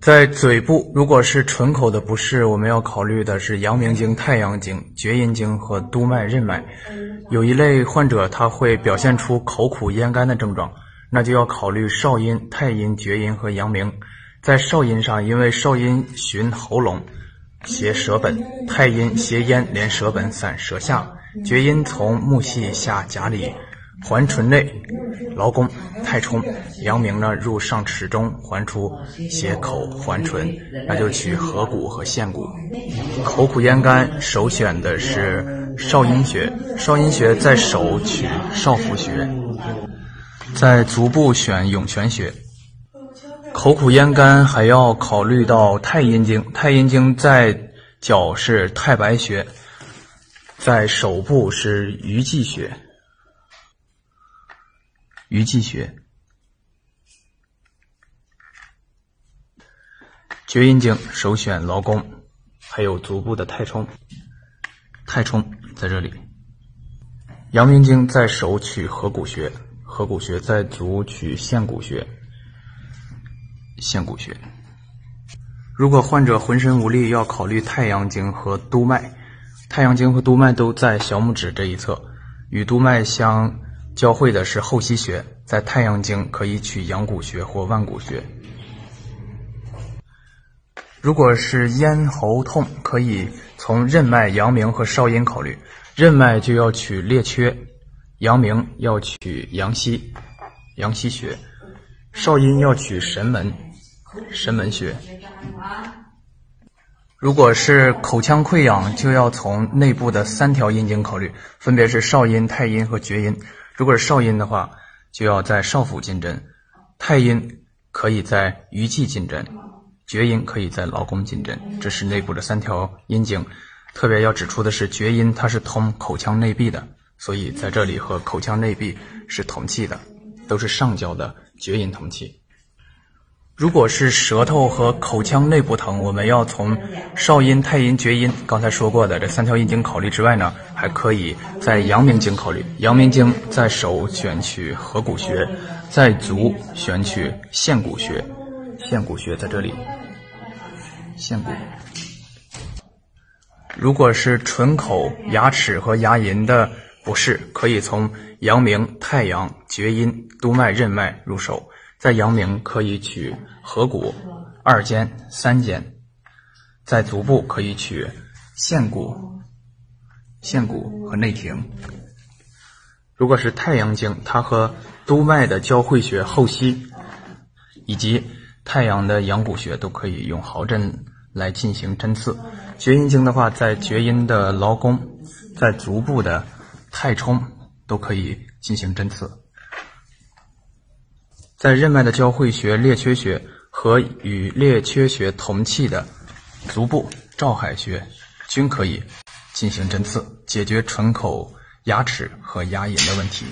在嘴部，如果是唇口的不适，我们要考虑的是阳明经、太阳经、厥阴经和督脉、任脉。有一类患者他会表现出口苦咽干的症状，那就要考虑少阴、太阴、厥阴和阳明。在少阴上，因为少阴循喉咙，携舌本；太阴携咽连舌本散舌下；厥阴从目系下甲里。环唇内，劳宫太冲；阳明呢入上齿中，环出斜口环唇，那就取合谷和陷谷。口苦咽干，首选的是少阴穴。少阴穴在手取少府穴，在足部选涌泉穴。口苦咽干还要考虑到太阴经，太阴经在脚是太白穴，在手部是鱼际穴。鱼际穴、厥阴经首选劳宫，还有足部的太冲，太冲在这里。阳明经在手取合谷穴，合谷穴在足取陷谷穴，陷谷穴。如果患者浑身无力，要考虑太阳经和督脉。太阳经和督脉都在小拇指这一侧，与督脉相。交汇的是后溪穴，在太阳经可以取阳谷穴或腕谷穴。如果是咽喉痛，可以从任脉、阳明和少阴考虑。任脉就要取列缺，阳明要取阳溪、阳溪穴，少阴要取神门、神门穴。如果是口腔溃疡，就要从内部的三条阴经考虑，分别是少阴、太阴和厥阴。如果是少阴的话，就要在少府进针；太阴可以在鱼际进针；厥阴可以在劳宫进针。这是内部的三条阴经。特别要指出的是，厥阴它是通口腔内壁的，所以在这里和口腔内壁是同气的，都是上焦的厥阴同气。如果是舌头和口腔内部疼，我们要从少阴、太阴、厥阴刚才说过的这三条阴经考虑之外呢，还可以在阳明经考虑。阳明经在手选取合谷穴，在足选取陷谷穴。陷骨穴在这里，陷骨。如果是唇口、牙齿和牙龈的不适，可以从阳明、太阳、厥阴、督脉、任脉入手。在阳明可以取合谷、二间、三间，在足部可以取陷骨、陷骨和内庭。如果是太阳经，它和督脉的交汇穴后溪以及太阳的阳谷穴都可以用毫针来进行针刺。厥阴经的话，在厥阴的劳宫，在足部的太冲都可以进行针刺。在任脉的交会穴列缺穴和与列缺穴同气的足部照海穴，均可以进行针刺，解决唇口、牙齿和牙龈的问题。